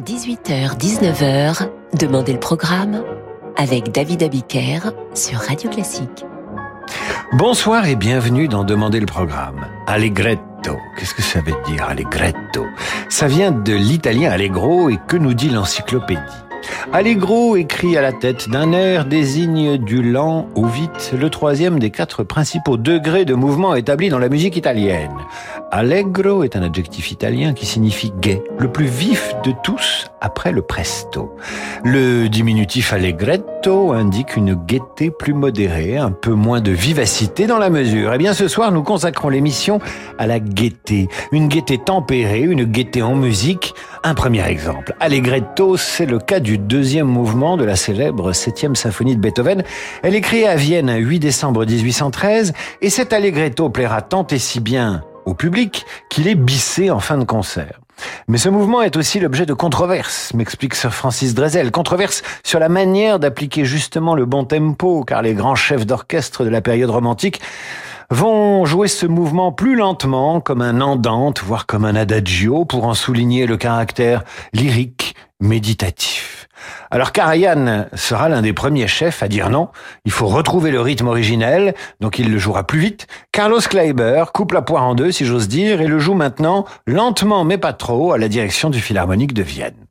18h-19h, Demandez le programme avec David Abiker sur Radio Classique. Bonsoir et bienvenue dans Demandez le programme. Allegretto. Qu'est-ce que ça veut dire, allegretto? Ça vient de l'italien allegro et que nous dit l'encyclopédie Allegro, écrit à la tête d'un air, désigne du lent au vite, le troisième des quatre principaux degrés de mouvement établis dans la musique italienne. Allegro est un adjectif italien qui signifie gai, le plus vif de tous après le presto. Le diminutif allegretto indique une gaieté plus modérée, un peu moins de vivacité dans la mesure. Eh bien, ce soir, nous consacrons l'émission à la gaieté. Une gaieté tempérée, une gaieté en musique. Un premier exemple. Allegretto, c'est le cas du deuxième mouvement de la célèbre septième symphonie de Beethoven. Elle est créée à Vienne 8 décembre 1813 et cet allegretto plaira tant et si bien public qu'il est bissé en fin de concert. Mais ce mouvement est aussi l'objet de controverses, m'explique Sir Francis Drezel. Controverses sur la manière d'appliquer justement le bon tempo, car les grands chefs d'orchestre de la période romantique vont jouer ce mouvement plus lentement, comme un andante, voire comme un adagio, pour en souligner le caractère lyrique, méditatif. Alors Karajan sera l'un des premiers chefs à dire non, il faut retrouver le rythme originel, donc il le jouera plus vite. Carlos Kleiber coupe la poire en deux, si j'ose dire, et le joue maintenant lentement mais pas trop à la direction du Philharmonique de Vienne.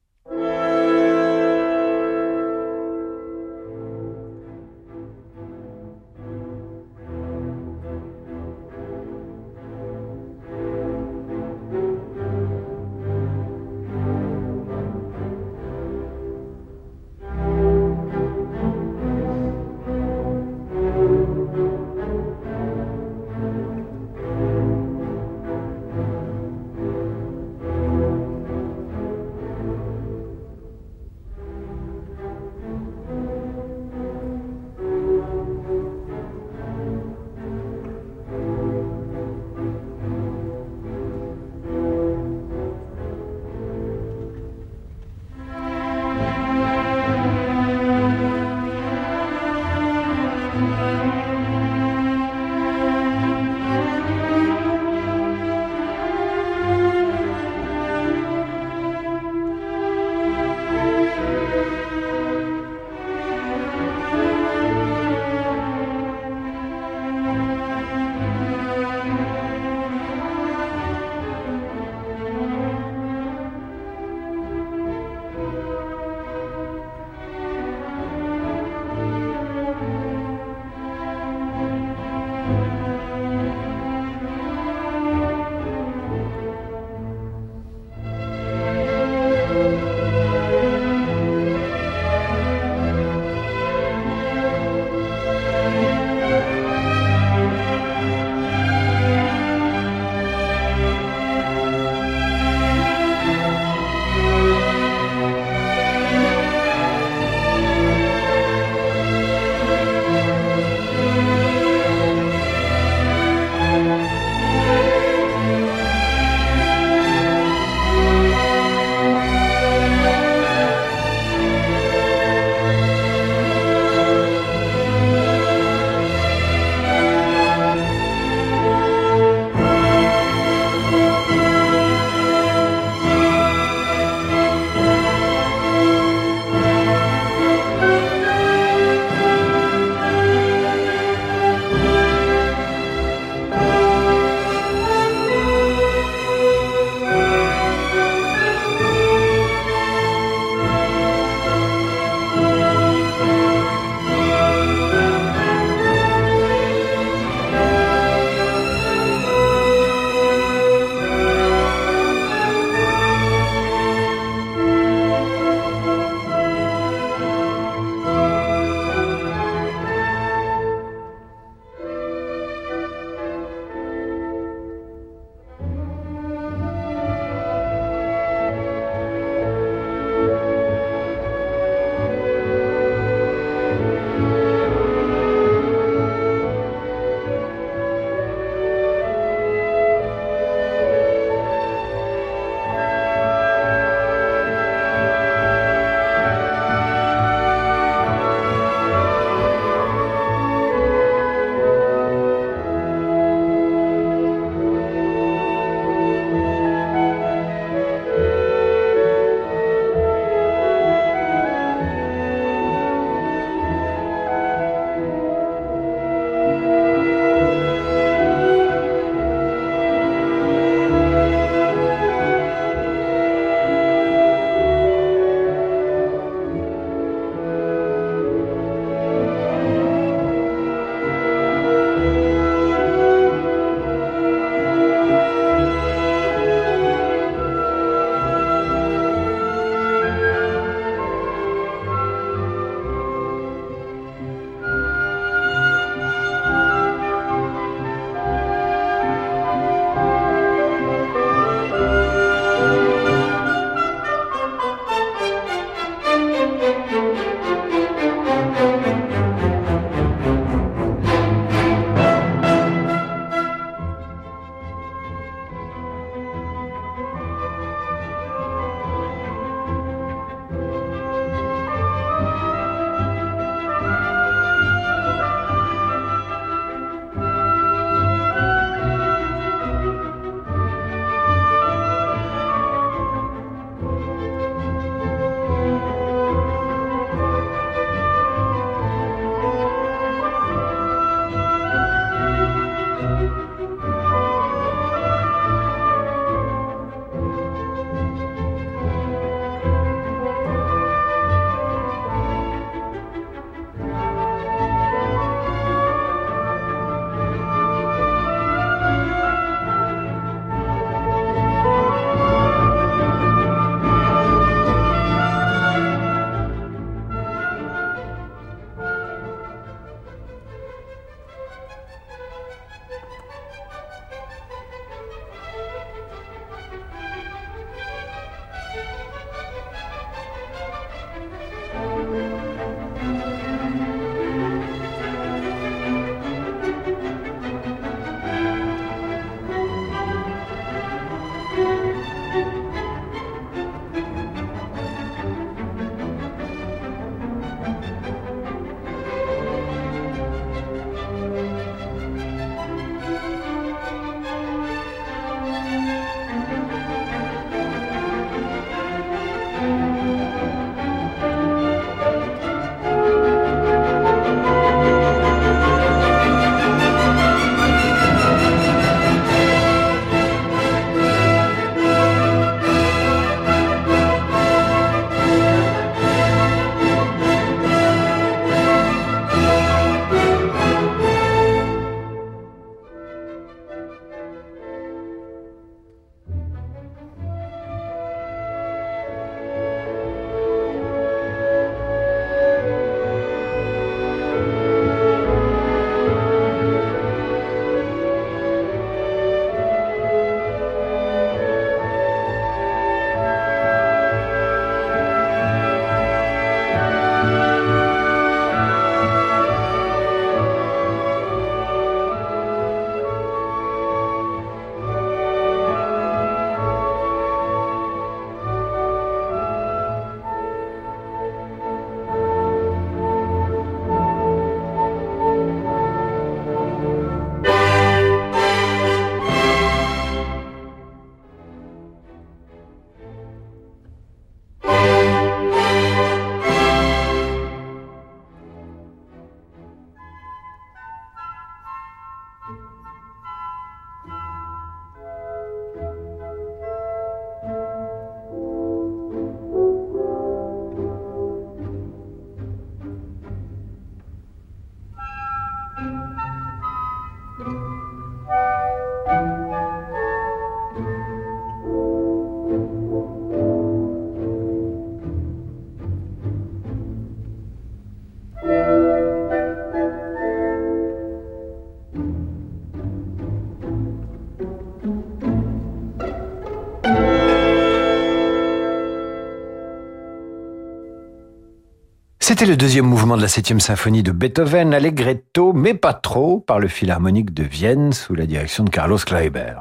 C'était le deuxième mouvement de la septième symphonie de Beethoven, Allegretto, mais pas trop, par le Philharmonique de Vienne sous la direction de Carlos Kleiber.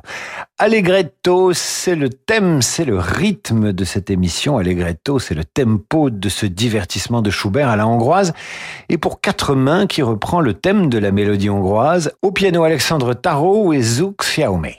Allegretto, c'est le thème, c'est le rythme de cette émission. Allegretto, c'est le tempo de ce divertissement de Schubert à la hongroise. Et pour quatre mains qui reprend le thème de la mélodie hongroise, au piano Alexandre Tarot et Zouk Xiaomei.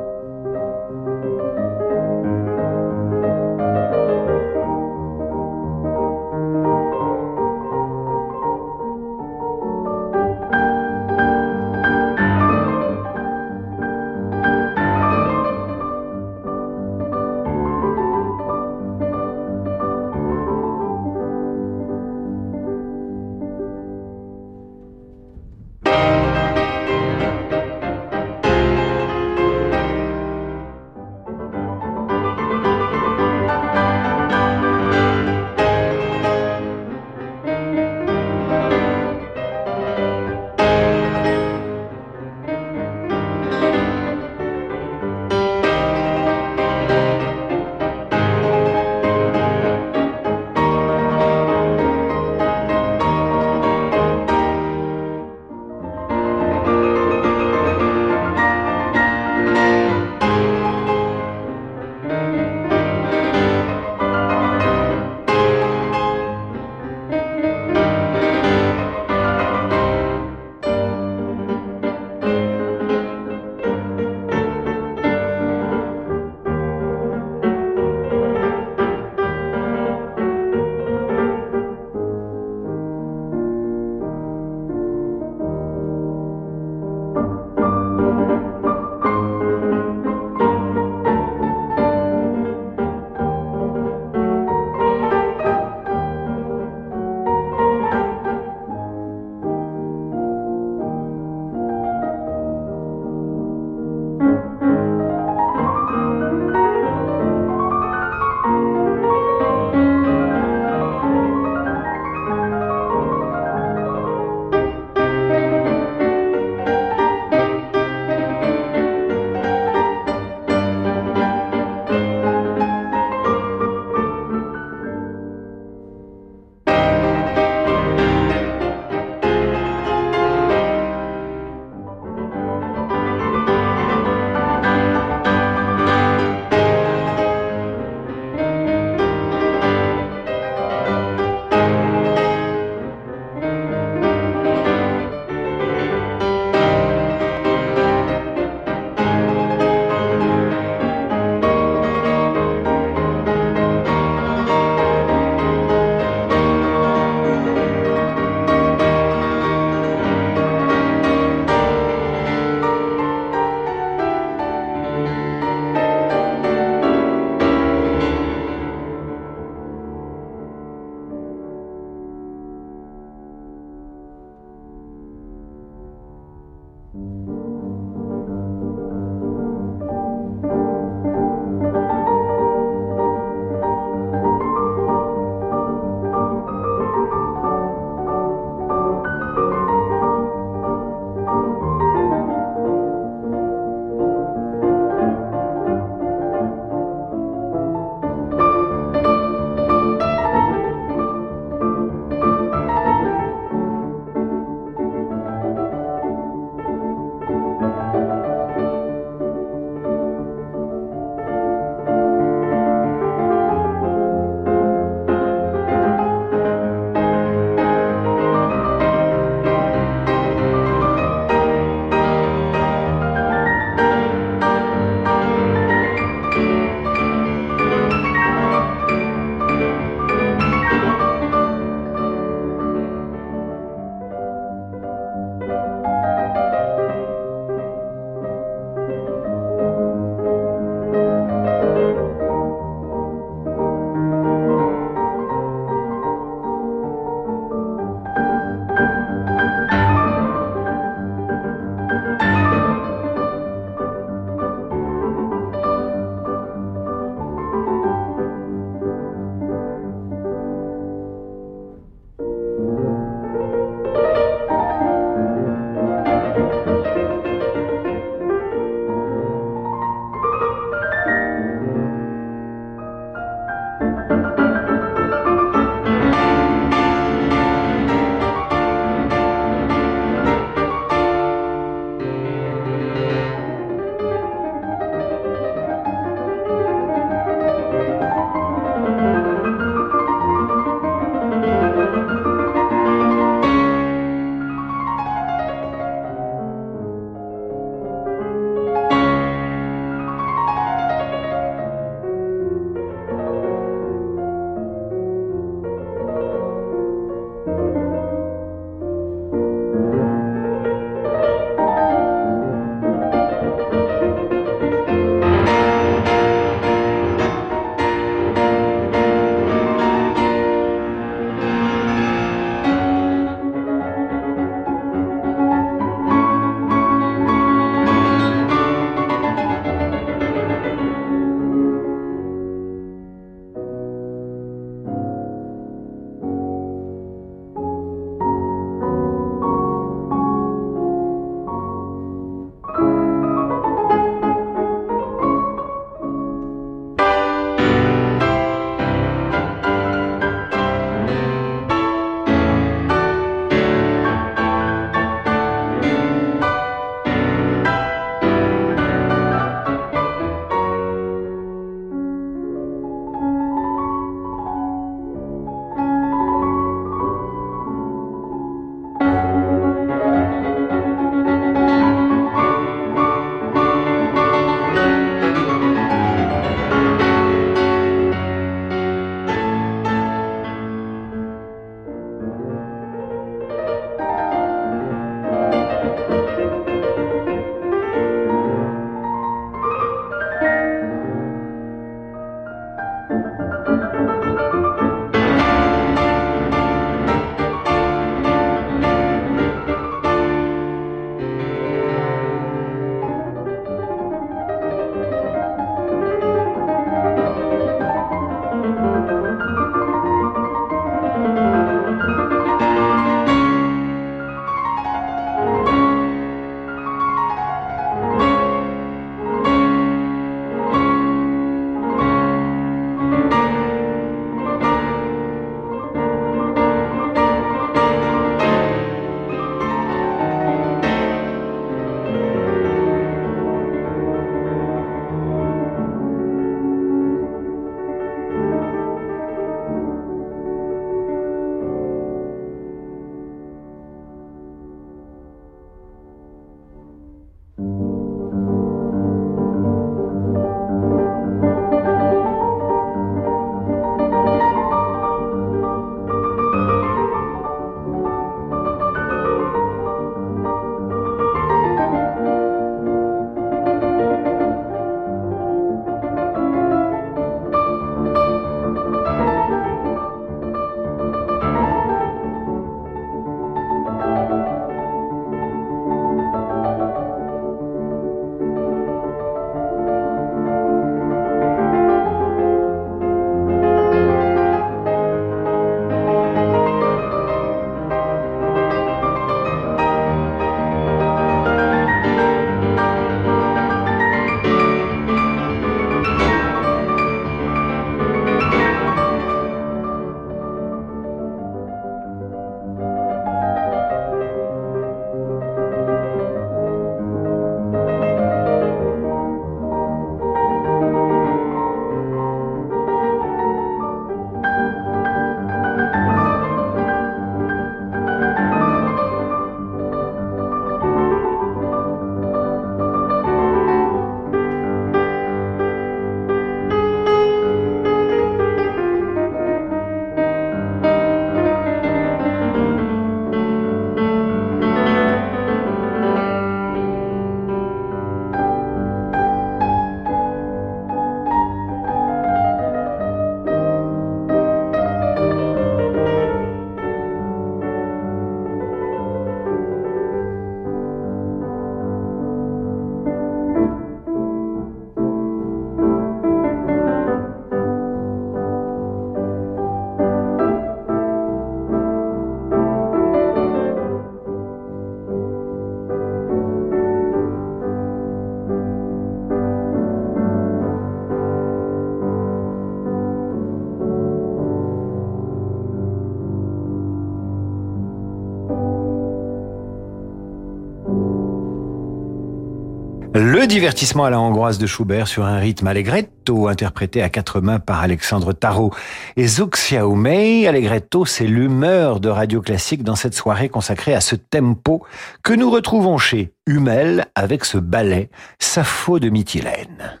Le divertissement à la hongroise de Schubert sur un rythme allegretto interprété à quatre mains par Alexandre Tarot et Zouk Xiaomei. Allegretto, c'est l'humeur de radio classique dans cette soirée consacrée à ce tempo que nous retrouvons chez Hummel avec ce ballet Sappho de Mytilène.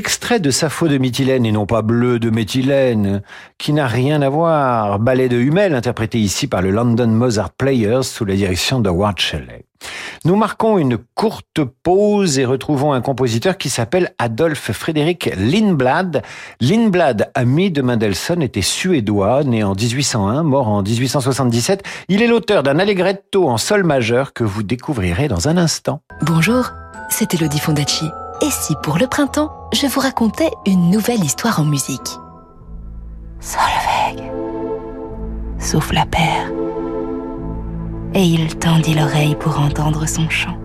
Extrait de Sappho de Mytilène et non pas Bleu de Méthylène, qui n'a rien à voir. Ballet de Hummel interprété ici par le London Mozart Players sous la direction de Ward Shelley. Nous marquons une courte pause et retrouvons un compositeur qui s'appelle Adolphe Frédéric Lindblad. Lindblad, ami de Mendelssohn, était suédois, né en 1801, mort en 1877. Il est l'auteur d'un allegretto en sol majeur que vous découvrirez dans un instant. Bonjour, c'est Elodie Fondacci. Et si pour le printemps, je vous racontais une nouvelle histoire en musique? Solveig sauf la paire. Et il tendit l'oreille pour entendre son chant.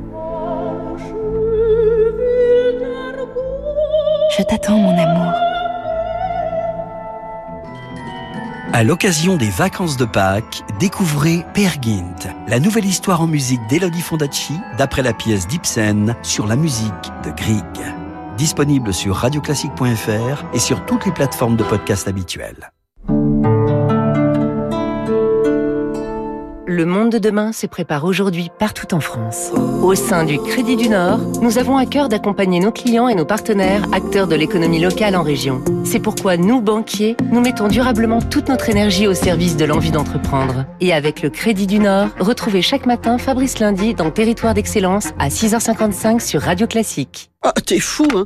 Je t'attends, mon amour. À l'occasion des vacances de Pâques, découvrez Per Gint, la nouvelle histoire en musique d'Elodie Fondacci, d'après la pièce d'Ibsen sur la musique de Grieg. Disponible sur radioclassique.fr et sur toutes les plateformes de podcast habituelles. Le monde de demain se prépare aujourd'hui partout en France. Au sein du Crédit du Nord, nous avons à cœur d'accompagner nos clients et nos partenaires, acteurs de l'économie locale en région. C'est pourquoi nous, banquiers, nous mettons durablement toute notre énergie au service de l'envie d'entreprendre. Et avec le Crédit du Nord, retrouvez chaque matin Fabrice Lundi dans Territoire d'Excellence à 6h55 sur Radio Classique. Oh, t'es fou, hein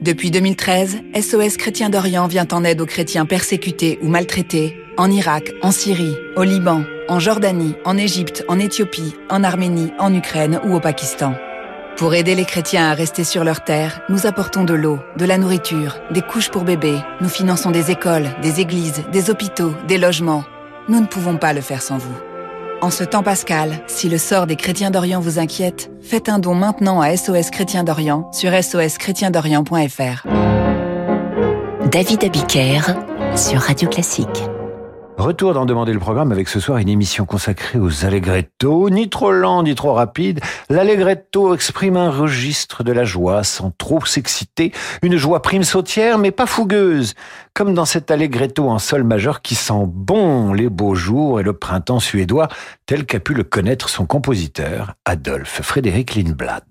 Depuis 2013, SOS Chrétien d'Orient vient en aide aux chrétiens persécutés ou maltraités en Irak, en Syrie, au Liban, en Jordanie, en Égypte, en Éthiopie, en Arménie, en Ukraine ou au Pakistan. Pour aider les chrétiens à rester sur leur terre, nous apportons de l'eau, de la nourriture, des couches pour bébés, nous finançons des écoles, des églises, des hôpitaux, des logements. Nous ne pouvons pas le faire sans vous. En ce temps pascal, si le sort des chrétiens d'Orient vous inquiète, faites un don maintenant à SOS Chrétien d'Orient sur soschrétiendorient.fr. David Abiker sur Radio Classique. Retour d'en demander le programme avec ce soir une émission consacrée aux allegretto, ni trop lent ni trop rapide. L'allegretto exprime un registre de la joie sans trop s'exciter, une joie prime sautière mais pas fougueuse, comme dans cet allegretto en sol majeur qui sent bon les beaux jours et le printemps suédois, tel qu'a pu le connaître son compositeur, Adolphe Frédéric Lindblad.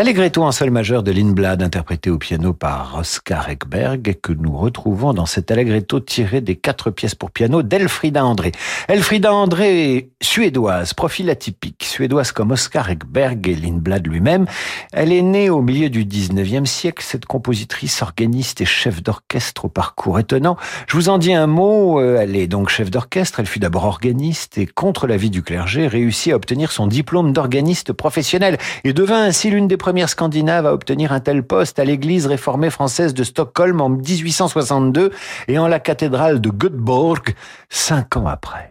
L'allegretto en sol majeur de Lindblad, interprété au piano par Oscar Ekberg, que nous retrouvons dans cet allegretto tiré des quatre pièces pour piano d'Elfrida André. Elfrida André, suédoise, profil atypique, suédoise comme Oscar Ekberg et Lindblad lui-même. Elle est née au milieu du 19e siècle, cette compositrice, organiste et chef d'orchestre au parcours étonnant. Je vous en dis un mot, euh, elle est donc chef d'orchestre, elle fut d'abord organiste et contre l'avis du clergé, réussit à obtenir son diplôme d'organiste professionnel et devint ainsi l'une des première Scandinave à obtenir un tel poste à l'église réformée française de Stockholm en 1862 et en la cathédrale de Göteborg cinq ans après.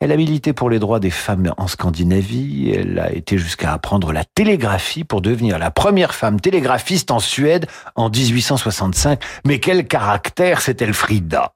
Elle a milité pour les droits des femmes en Scandinavie. Elle a été jusqu'à apprendre la télégraphie pour devenir la première femme télégraphiste en Suède en 1865. Mais quel caractère, c'est Elfrida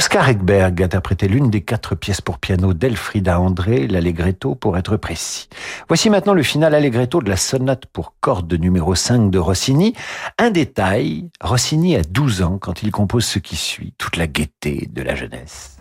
Oscar Ekberg interprétait l'une des quatre pièces pour piano d'Elfrida André, l'Allegretto pour être précis. Voici maintenant le final Allegretto de la sonate pour cordes numéro 5 de Rossini. Un détail, Rossini a 12 ans quand il compose ce qui suit, toute la gaieté de la jeunesse.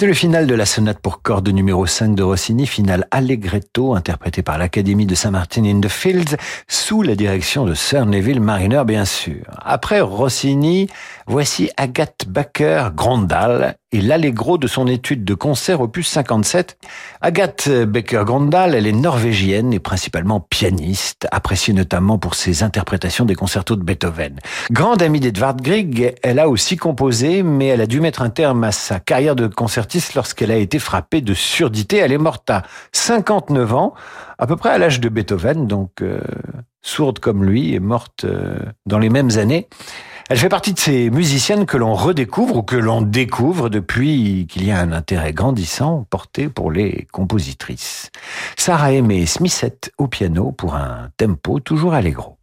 C'était le final de la sonate pour cordes numéro 5 de Rossini, finale Allegretto, interprété par l'Académie de Saint-Martin in the Fields, sous la direction de Sir Neville Mariner, bien sûr. Après Rossini, voici Agathe Baker Grondal et l'allegro de son étude de concert opus 57. Agathe Baker Grondal, elle est norvégienne et principalement pianiste, appréciée notamment pour ses interprétations des concertos de Beethoven. Grande amie d'Edvard Grieg, elle a aussi composé, mais elle a dû mettre un terme à sa carrière de concertiste lorsqu'elle a été frappée de surdité. Elle est morte à 59 ans, à peu près à l'âge de Beethoven, donc euh, sourde comme lui, est morte euh, dans les mêmes années. Elle fait partie de ces musiciennes que l'on redécouvre ou que l'on découvre depuis qu'il y a un intérêt grandissant porté pour les compositrices. Sarah Aimée Smithette au piano pour un tempo toujours allegro.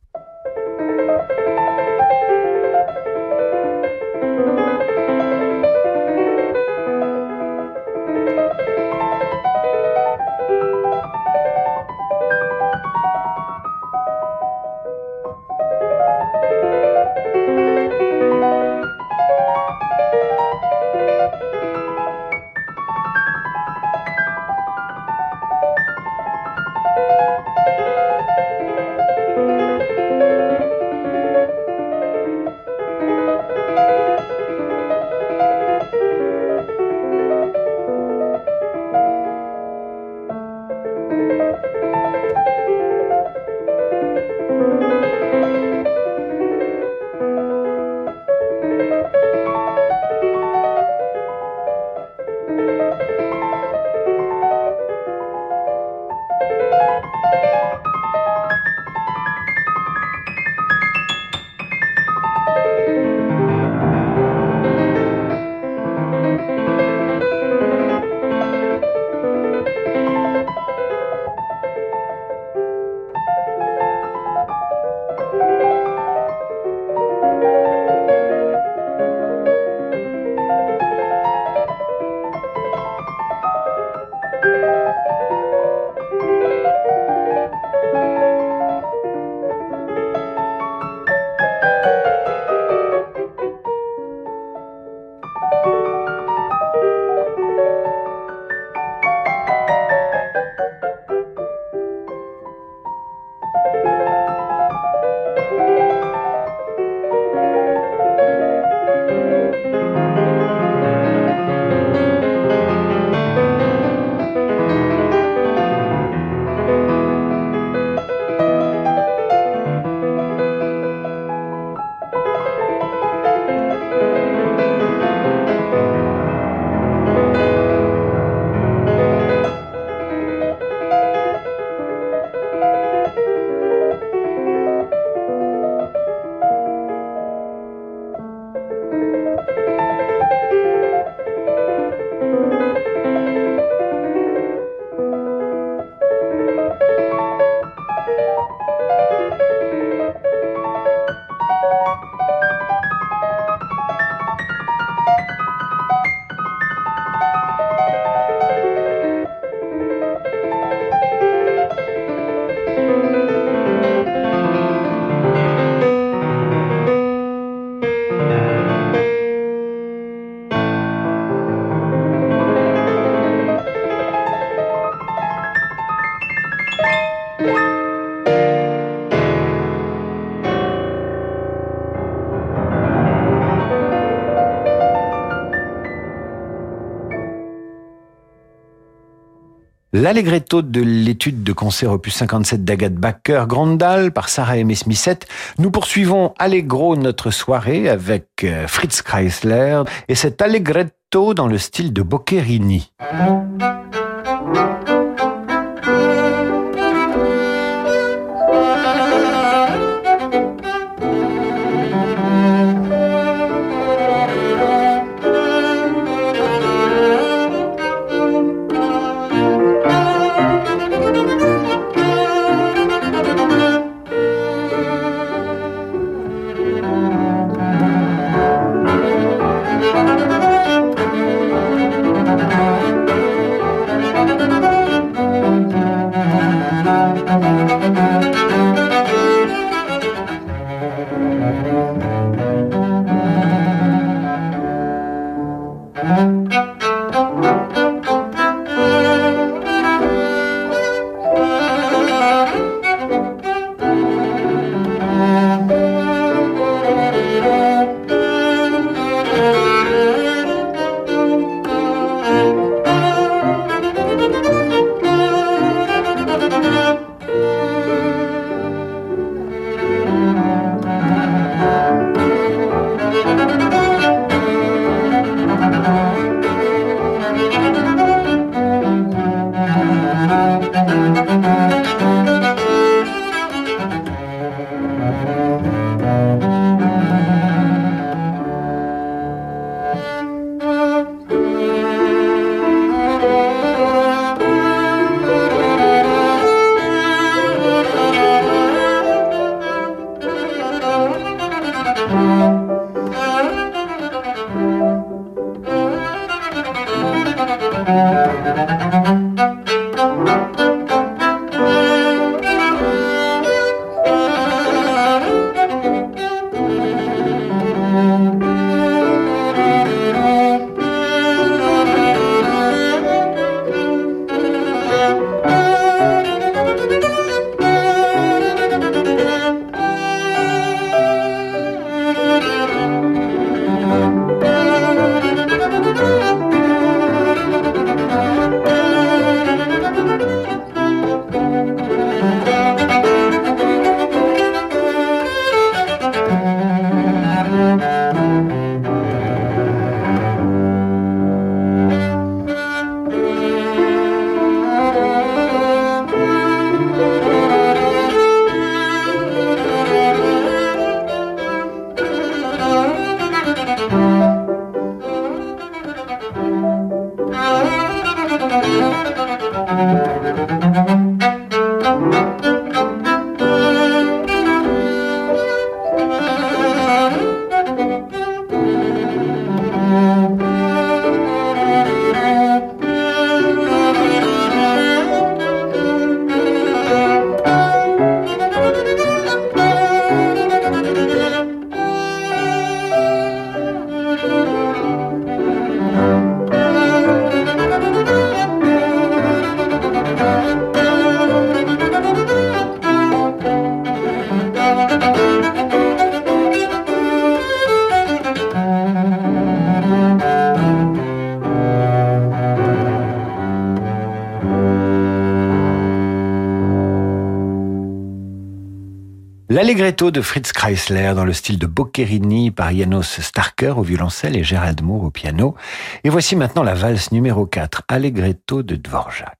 L'allegretto de l'étude de concert opus 57 d'Agathe Backer Grandal par Sarah Aimée Smithette. Nous poursuivons Allegro notre soirée avec euh, Fritz Kreisler et cet allegretto dans le style de Boccherini. L'Allegretto de Fritz Kreisler dans le style de Boccherini par Janos Starker au violoncelle et Gérald Moore au piano. Et voici maintenant la valse numéro 4, Allegretto de Dvorak.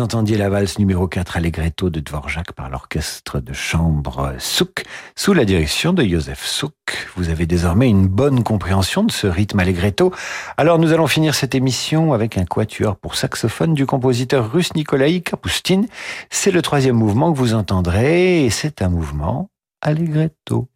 Vous entendiez la valse numéro 4 Allegretto de Dvorak par l'orchestre de chambre Souk sous la direction de Joseph Souk. Vous avez désormais une bonne compréhension de ce rythme Allegretto. Alors nous allons finir cette émission avec un quatuor pour saxophone du compositeur russe Nikolai Kapustin. C'est le troisième mouvement que vous entendrez et c'est un mouvement Allegretto.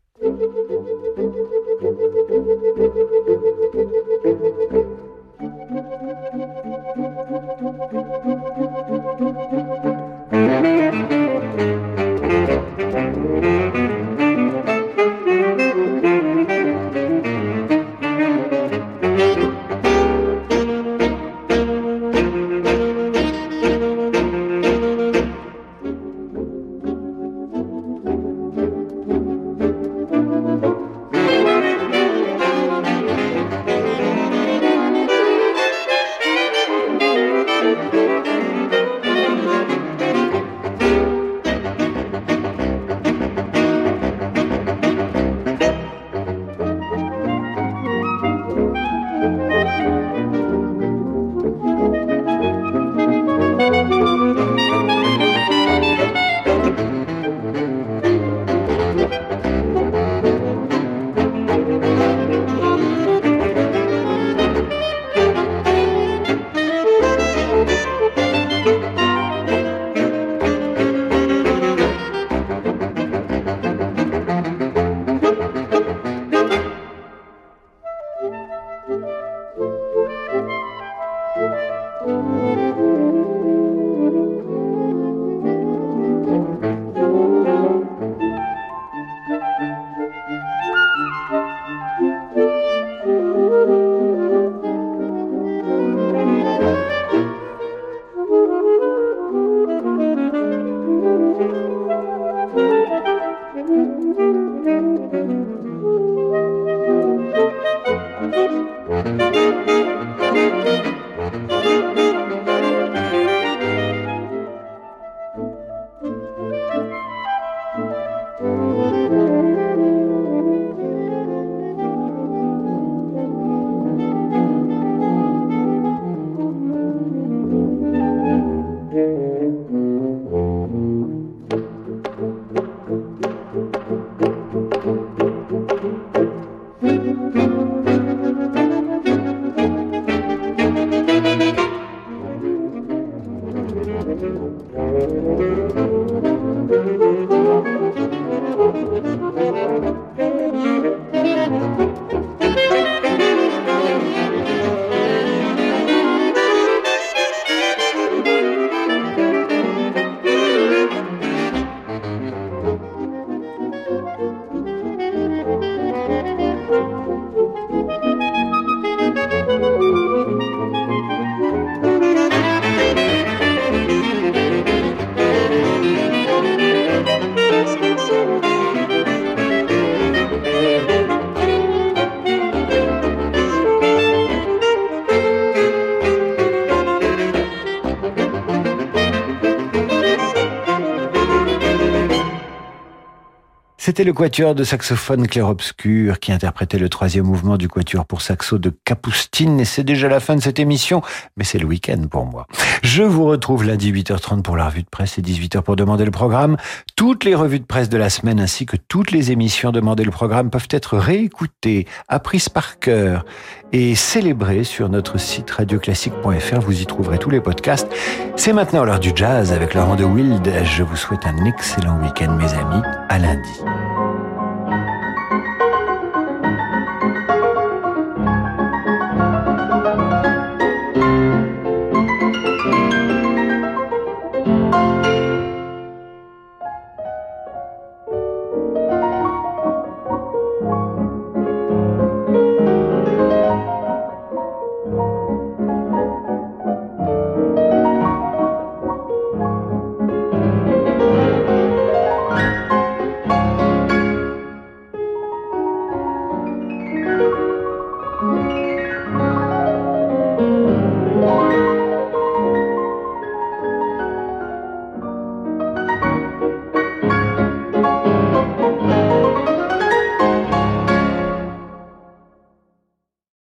C'était le quatuor de saxophone clair-obscur qui interprétait le troisième mouvement du quatuor pour saxo de Capoustine. Et c'est déjà la fin de cette émission, mais c'est le week-end pour moi. Je vous retrouve lundi 8h30 pour la revue de presse et 18h pour demander le programme. Toutes les revues de presse de la semaine ainsi que toutes les émissions Demander le programme peuvent être réécoutées, apprises par cœur et célébrées sur notre site radioclassique.fr. Vous y trouverez tous les podcasts. C'est maintenant l'heure du jazz avec Laurent de Wild. Je vous souhaite un excellent week-end mes amis. À lundi.